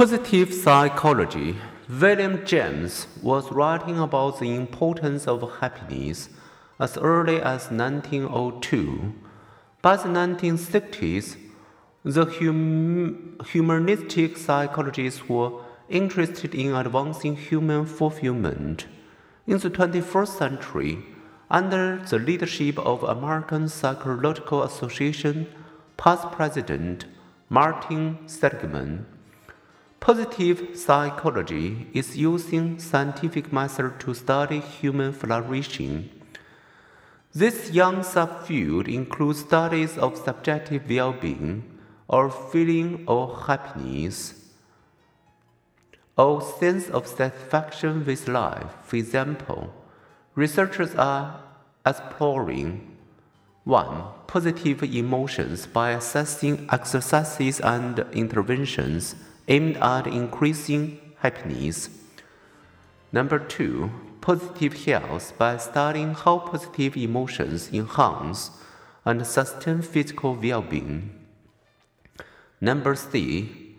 Positive psychology. William James was writing about the importance of happiness as early as 1902. By the 1960s, the hum- humanistic psychologists were interested in advancing human fulfillment. In the 21st century, under the leadership of American Psychological Association past president Martin Seligman, positive psychology is using scientific method to study human flourishing. This young subfield includes studies of subjective well-being or feeling of happiness or sense of satisfaction with life. For example, researchers are exploring 1. Positive emotions by assessing exercises and interventions aimed at increasing happiness. Number 2. Positive health by studying how positive emotions enhance and sustain physical well being. Number 3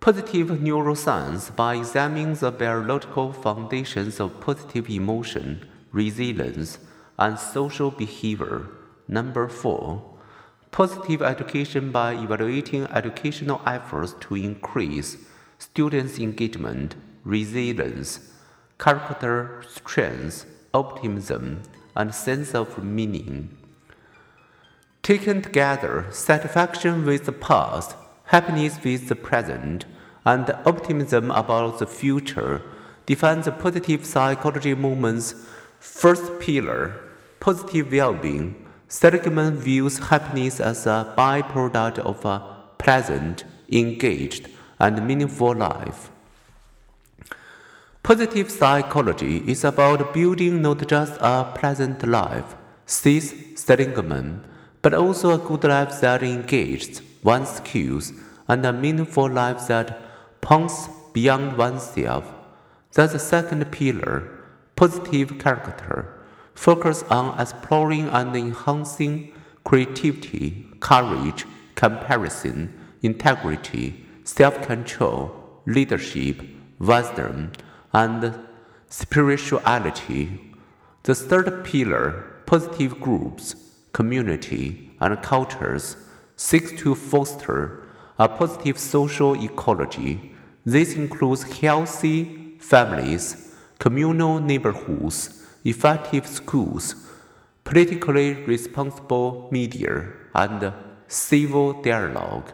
Positive neuroscience by examining the biological foundations of positive emotion, resilience, and social behavior. Number four, positive education by evaluating educational efforts to increase students' engagement, resilience, character strength, optimism, and sense of meaning. Taken together, satisfaction with the past, happiness with the present, and optimism about the future define the positive psychology movement's first pillar, positive well-being. Seligman views happiness as a byproduct of a pleasant, engaged, and meaningful life. Positive psychology is about building not just a pleasant life, says Seligman, but also a good life that engages one's skills and a meaningful life that points beyond oneself. That's the second pillar, positive character. Focus on exploring and enhancing creativity, courage, comparison, integrity, self control, leadership, wisdom, and spirituality. The third pillar, positive groups, community, and cultures, seeks to foster a positive social ecology this includes healthy families, communal neighborhoods, effective schools, politically responsible media, and civil dialogue.